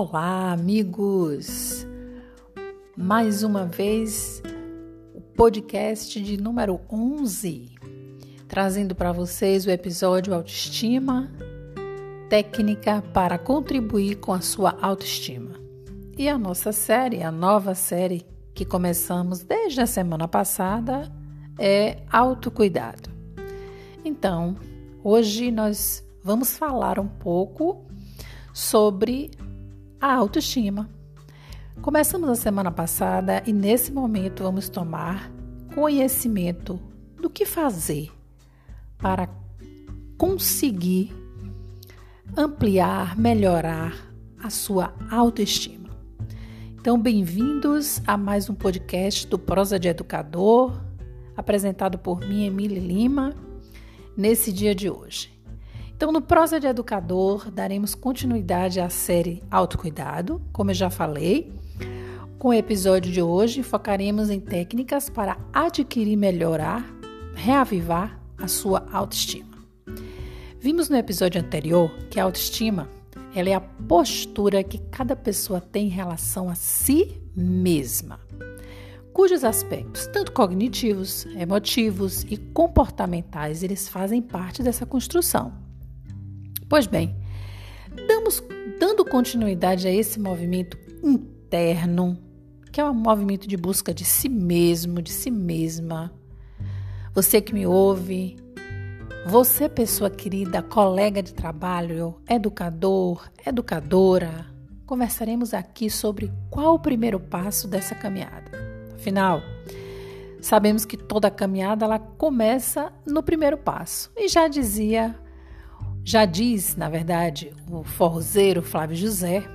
Olá, amigos! Mais uma vez, o podcast de número 11, trazendo para vocês o episódio Autoestima, técnica para contribuir com a sua autoestima. E a nossa série, a nova série que começamos desde a semana passada, é Autocuidado. Então, hoje nós vamos falar um pouco sobre a autoestima. Começamos a semana passada e nesse momento vamos tomar conhecimento do que fazer para conseguir ampliar, melhorar a sua autoestima. Então, bem-vindos a mais um podcast do Prosa de Educador, apresentado por mim, Emília Lima, nesse dia de hoje. Então, no Prosa de Educador, daremos continuidade à série Autocuidado, como eu já falei. Com o episódio de hoje, focaremos em técnicas para adquirir, melhorar, reavivar a sua autoestima. Vimos no episódio anterior que a autoestima ela é a postura que cada pessoa tem em relação a si mesma, cujos aspectos, tanto cognitivos, emotivos e comportamentais, eles fazem parte dessa construção. Pois bem, damos, dando continuidade a esse movimento interno, que é um movimento de busca de si mesmo, de si mesma. Você que me ouve, você, pessoa querida, colega de trabalho, educador, educadora, conversaremos aqui sobre qual o primeiro passo dessa caminhada. Afinal, sabemos que toda caminhada ela começa no primeiro passo. E já dizia já diz, na verdade, o forrozeiro Flávio José,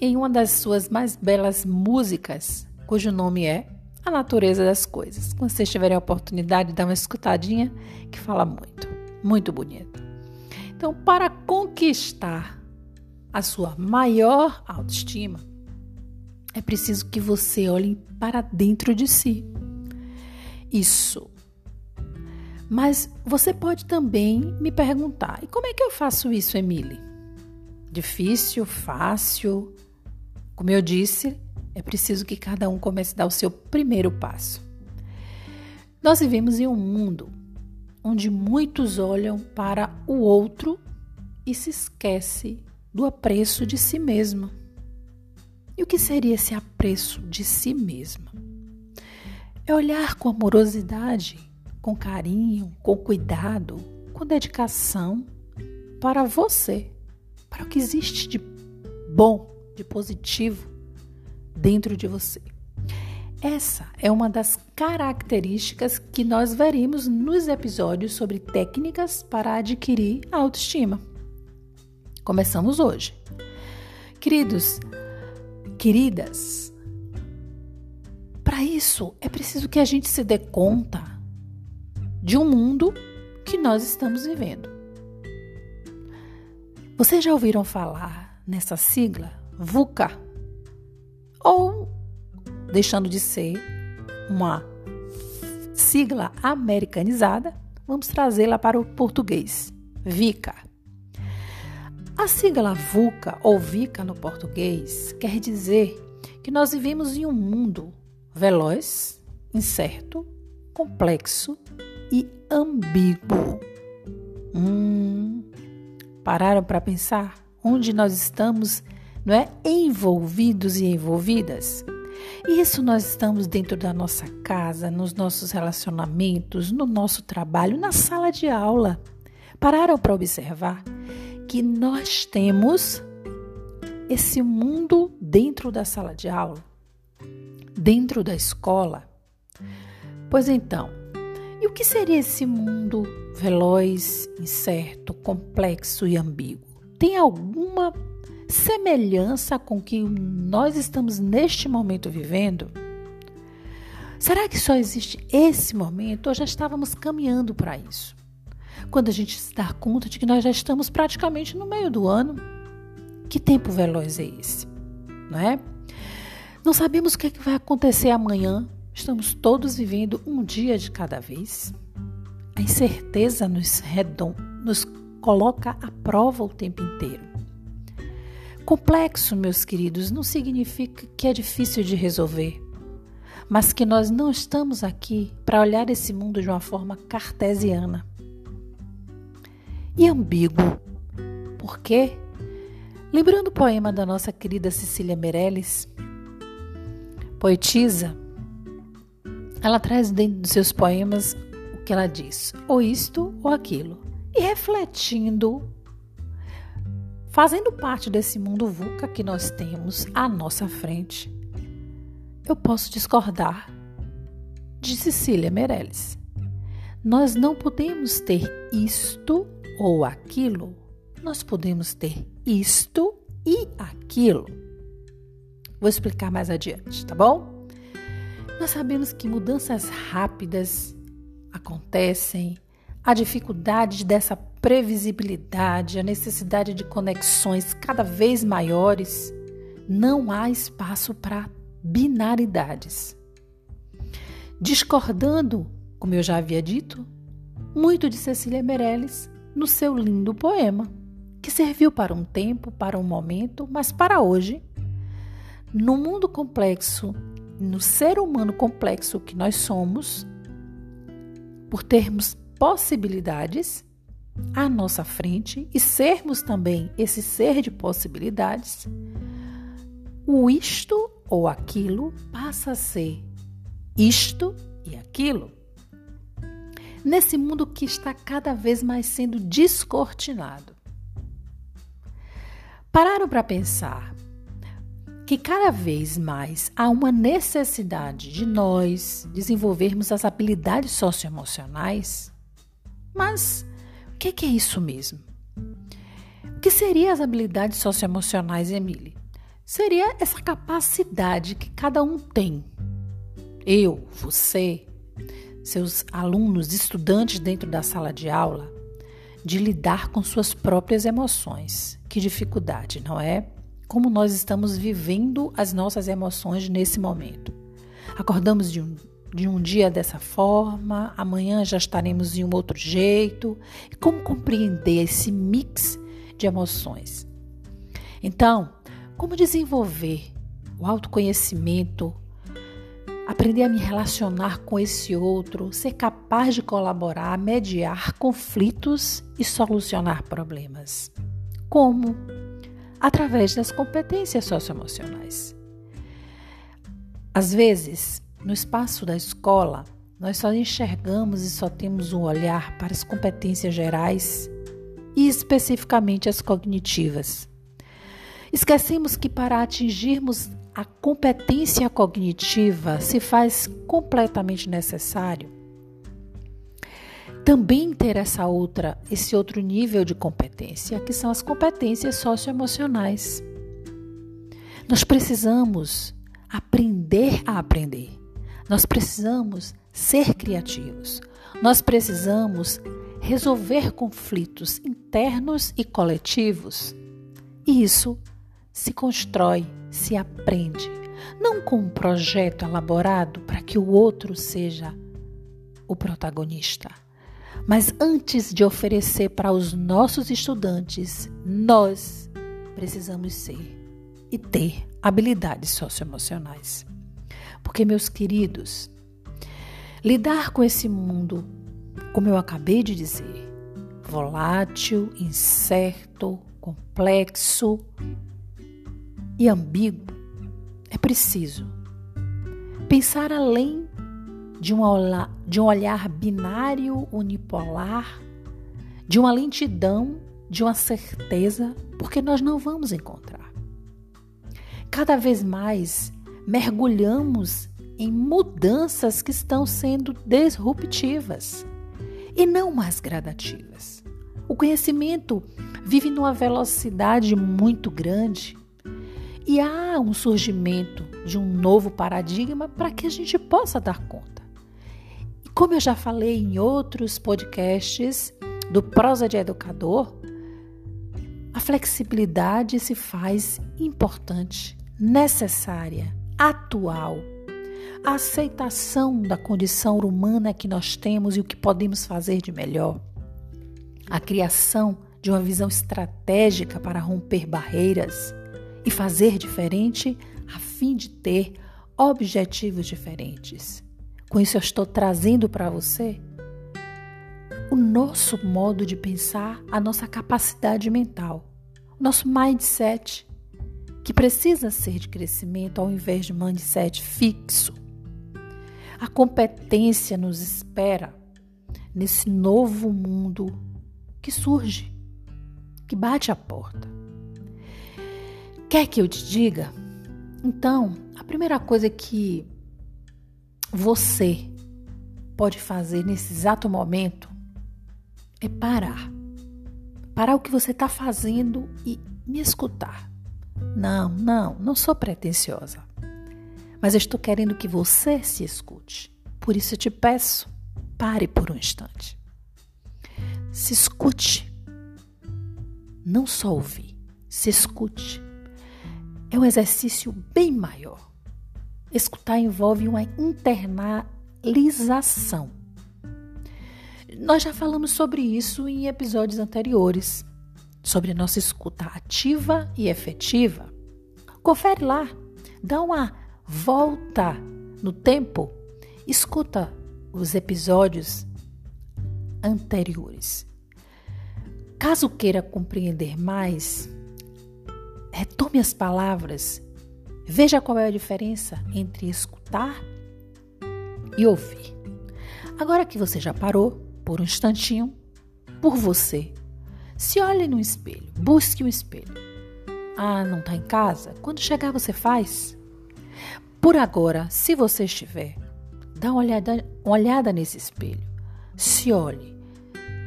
em uma das suas mais belas músicas, cujo nome é A Natureza das Coisas. Quando vocês tiverem a oportunidade, dá uma escutadinha, que fala muito, muito bonito. Então, para conquistar a sua maior autoestima, é preciso que você olhe para dentro de si. Isso mas você pode também me perguntar: e como é que eu faço isso, Emily? Difícil, fácil? Como eu disse, é preciso que cada um comece a dar o seu primeiro passo. Nós vivemos em um mundo onde muitos olham para o outro e se esquece do apreço de si mesmo. E o que seria esse apreço de si mesma? É olhar com amorosidade com carinho, com cuidado, com dedicação para você, para o que existe de bom, de positivo dentro de você. Essa é uma das características que nós veremos nos episódios sobre técnicas para adquirir autoestima. Começamos hoje. Queridos, queridas, para isso é preciso que a gente se dê conta de um mundo que nós estamos vivendo. Vocês já ouviram falar nessa sigla VUCA? Ou, deixando de ser uma sigla americanizada, vamos trazê-la para o português: VICA. A sigla VUCA ou VICA no português quer dizer que nós vivemos em um mundo veloz, incerto, complexo e ambíguo. Hum, pararam para pensar onde nós estamos, não é? Envolvidos e envolvidas? Isso nós estamos dentro da nossa casa, nos nossos relacionamentos, no nosso trabalho, na sala de aula. Pararam para observar que nós temos esse mundo dentro da sala de aula, dentro da escola. Pois então, e o que seria esse mundo veloz, incerto, complexo e ambíguo? Tem alguma semelhança com o que nós estamos neste momento vivendo? Será que só existe esse momento ou já estávamos caminhando para isso? Quando a gente se dá conta de que nós já estamos praticamente no meio do ano, que tempo veloz é esse? Não é? Não sabemos o que, é que vai acontecer amanhã, Estamos todos vivendo um dia de cada vez. A incerteza nos, redom, nos coloca à prova o tempo inteiro. Complexo, meus queridos, não significa que é difícil de resolver, mas que nós não estamos aqui para olhar esse mundo de uma forma cartesiana. E ambíguo. Por quê? Lembrando o poema da nossa querida Cecília Meirelles, poetisa, ela traz dentro dos seus poemas o que ela diz, ou isto ou aquilo, e refletindo fazendo parte desse mundo VUCA que nós temos à nossa frente, eu posso discordar de Cecília Meirelles. Nós não podemos ter isto ou aquilo, nós podemos ter isto e aquilo. Vou explicar mais adiante, tá bom? Nós sabemos que mudanças rápidas acontecem, a dificuldade dessa previsibilidade, a necessidade de conexões cada vez maiores, não há espaço para binaridades. Discordando, como eu já havia dito, muito de Cecília Meirelles no seu lindo poema, que serviu para um tempo, para um momento, mas para hoje, no mundo complexo, no ser humano complexo que nós somos, por termos possibilidades à nossa frente e sermos também esse ser de possibilidades, o isto ou aquilo passa a ser isto e aquilo. Nesse mundo que está cada vez mais sendo descortinado. Pararam para pensar que cada vez mais há uma necessidade de nós desenvolvermos as habilidades socioemocionais? Mas o que, é isso mesmo? O que seriam as habilidades socioemocionais, Emily? Seria essa capacidade que cada um tem. Eu, você, seus alunos, estudantes dentro da sala de aula, de lidar com suas próprias emoções. Que dificuldade, não é? Como nós estamos vivendo as nossas emoções nesse momento. Acordamos de um de um dia dessa forma, amanhã já estaremos em um outro jeito. Como compreender esse mix de emoções? Então, como desenvolver o autoconhecimento, aprender a me relacionar com esse outro, ser capaz de colaborar, mediar conflitos e solucionar problemas? Como? Através das competências socioemocionais. Às vezes, no espaço da escola, nós só enxergamos e só temos um olhar para as competências gerais e especificamente as cognitivas. Esquecemos que para atingirmos a competência cognitiva se faz completamente necessário também ter essa outra, esse outro nível de competência, que são as competências socioemocionais. Nós precisamos aprender a aprender. Nós precisamos ser criativos. Nós precisamos resolver conflitos internos e coletivos. E isso se constrói, se aprende, não com um projeto elaborado para que o outro seja o protagonista. Mas antes de oferecer para os nossos estudantes, nós precisamos ser e ter habilidades socioemocionais. Porque, meus queridos, lidar com esse mundo, como eu acabei de dizer, volátil, incerto, complexo e ambíguo, é preciso pensar além de, uma, de um olhar binário, unipolar, de uma lentidão, de uma certeza, porque nós não vamos encontrar. Cada vez mais mergulhamos em mudanças que estão sendo disruptivas e não mais gradativas. O conhecimento vive numa velocidade muito grande e há um surgimento de um novo paradigma para que a gente possa dar conta. Como eu já falei em outros podcasts do Prosa de Educador, a flexibilidade se faz importante, necessária atual, a aceitação da condição humana que nós temos e o que podemos fazer de melhor, a criação de uma visão estratégica para romper barreiras, e fazer diferente a fim de ter objetivos diferentes. Com isso, eu estou trazendo para você o nosso modo de pensar, a nossa capacidade mental, o nosso mindset, que precisa ser de crescimento ao invés de mindset fixo. A competência nos espera nesse novo mundo que surge, que bate a porta. Quer que eu te diga? Então, a primeira coisa que você pode fazer nesse exato momento é parar. Parar o que você está fazendo e me escutar. Não, não, não sou pretensiosa. Mas eu estou querendo que você se escute. Por isso eu te peço, pare por um instante. Se escute. Não só ouvir, se escute. É um exercício bem maior. Escutar envolve uma internalização. Nós já falamos sobre isso em episódios anteriores, sobre nossa escuta ativa e efetiva. Confere lá, dá uma volta no tempo, escuta os episódios anteriores. Caso queira compreender mais, retome as palavras, veja qual é a diferença entre escutar e ouvir. Agora que você já parou, por um instantinho, por você. Se olhe no espelho, busque um espelho. Ah, não está em casa? Quando chegar, você faz. Por agora, se você estiver, dá uma olhada, uma olhada nesse espelho. Se olhe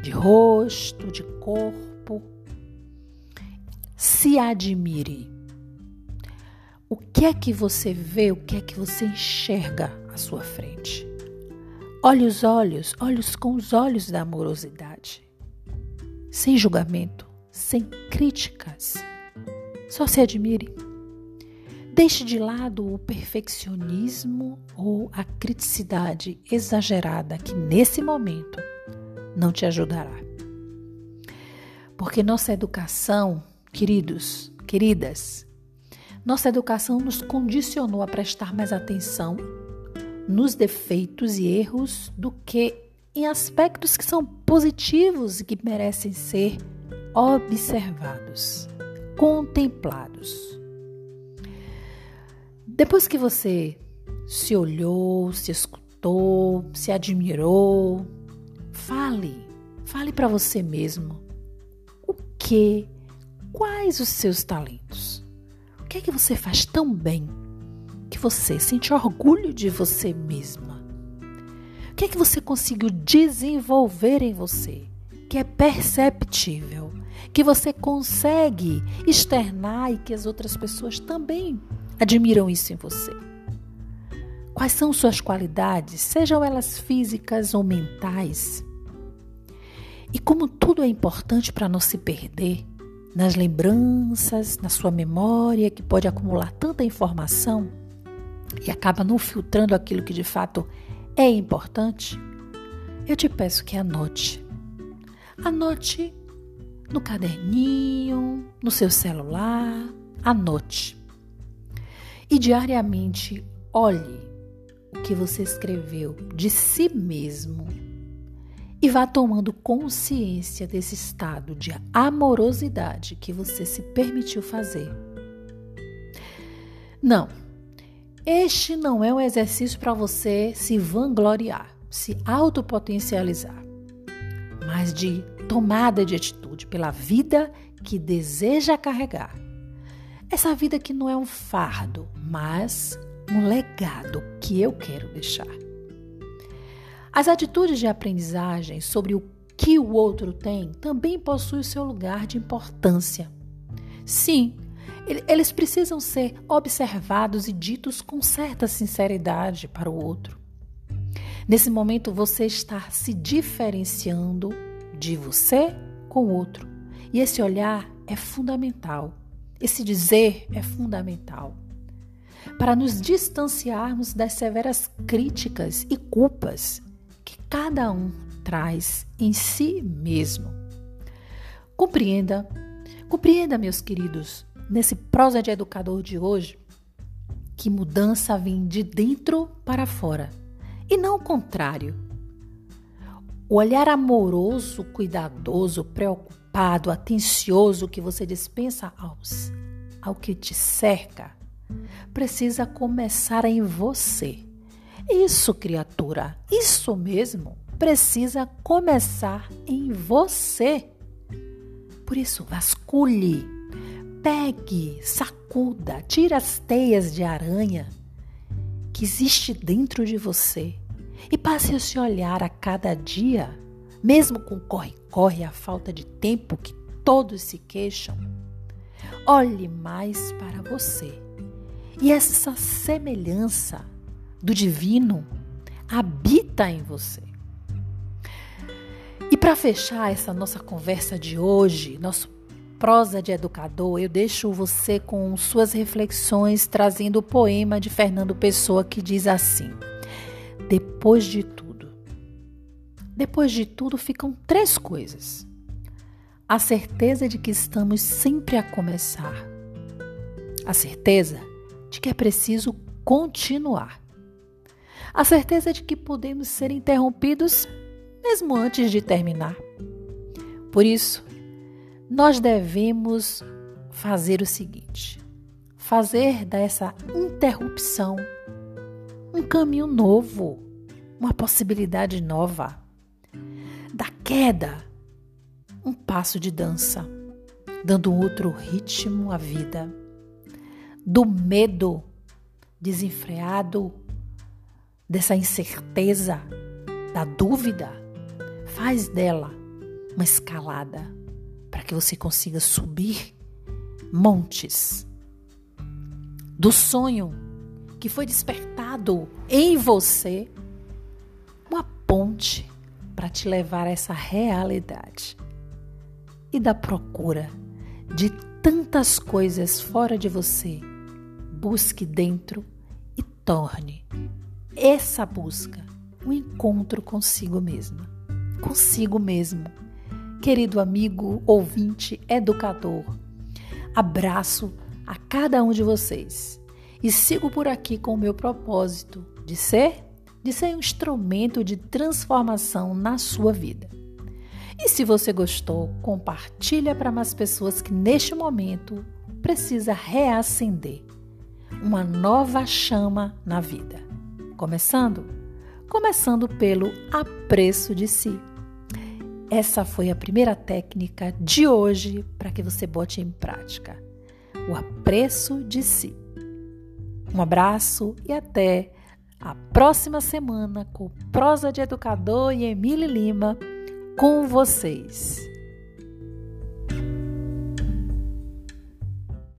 de rosto, de corpo. Se admire. O que é que você vê, o que é que você enxerga à sua frente? Olhe os olhos, olhos com os olhos da amorosidade. Sem julgamento, sem críticas. Só se admire. Deixe de lado o perfeccionismo ou a criticidade exagerada que nesse momento não te ajudará. Porque nossa educação, queridos, queridas, nossa educação nos condicionou a prestar mais atenção nos defeitos e erros do que em aspectos que são positivos e que merecem ser observados, contemplados. Depois que você se olhou, se escutou, se admirou, fale, fale para você mesmo o que, quais os seus talentos, que é que você faz tão bem que você sente orgulho de você mesma? O que é que você conseguiu desenvolver em você que é perceptível, que você consegue externar e que as outras pessoas também admiram isso em você? Quais são suas qualidades, sejam elas físicas ou mentais? E como tudo é importante para não se perder nas lembranças, na sua memória, que pode acumular tanta informação, e acaba não filtrando aquilo que de fato é importante, eu te peço que anote. Anote no caderninho, no seu celular, anote. E diariamente olhe o que você escreveu de si mesmo e vá tomando consciência desse estado de amorosidade que você se permitiu fazer. Não, este não é um exercício para você se vangloriar, se autopotencializar, mas de tomada de atitude pela vida que deseja carregar. Essa vida que não é um fardo, mas um legado que eu quero deixar. As atitudes de aprendizagem sobre o que o outro tem também possuem o seu lugar de importância. Sim, eles precisam ser observados e ditos com certa sinceridade para o outro. Nesse momento, você está se diferenciando de você com o outro. E esse olhar é fundamental. Esse dizer é fundamental. Para nos distanciarmos das severas críticas e culpas cada um traz em si mesmo. Compreenda, compreenda, meus queridos, nesse prosa de educador de hoje que mudança vem de dentro para fora e não o contrário. O olhar amoroso, cuidadoso, preocupado, atencioso que você dispensa aos, ao que te cerca precisa começar em você. Isso, criatura, isso mesmo, precisa começar em você. Por isso, vasculhe, pegue, sacuda, tire as teias de aranha que existe dentro de você e passe a se olhar a cada dia, mesmo com corre-corre, a falta de tempo que todos se queixam. Olhe mais para você. E essa semelhança do divino habita em você. E para fechar essa nossa conversa de hoje, nosso prosa de educador, eu deixo você com suas reflexões trazendo o poema de Fernando Pessoa que diz assim: Depois de tudo. Depois de tudo ficam três coisas. A certeza de que estamos sempre a começar. A certeza de que é preciso continuar. A certeza de que podemos ser interrompidos mesmo antes de terminar. Por isso, nós devemos fazer o seguinte: fazer dessa interrupção um caminho novo, uma possibilidade nova. Da queda, um passo de dança, dando outro ritmo à vida. Do medo desenfreado, dessa incerteza, da dúvida, faz dela uma escalada para que você consiga subir montes. Do sonho que foi despertado em você, uma ponte para te levar a essa realidade. E da procura de tantas coisas fora de você, busque dentro e torne essa busca um encontro consigo mesma, consigo mesmo. Querido amigo, ouvinte, educador, abraço a cada um de vocês e sigo por aqui com o meu propósito de ser, de ser um instrumento de transformação na sua vida. E se você gostou, compartilha para mais pessoas que neste momento precisa reacender uma nova chama na vida. Começando? Começando pelo apreço de si. Essa foi a primeira técnica de hoje para que você bote em prática. O apreço de si. Um abraço e até a próxima semana com Prosa de Educador e Emília Lima com vocês.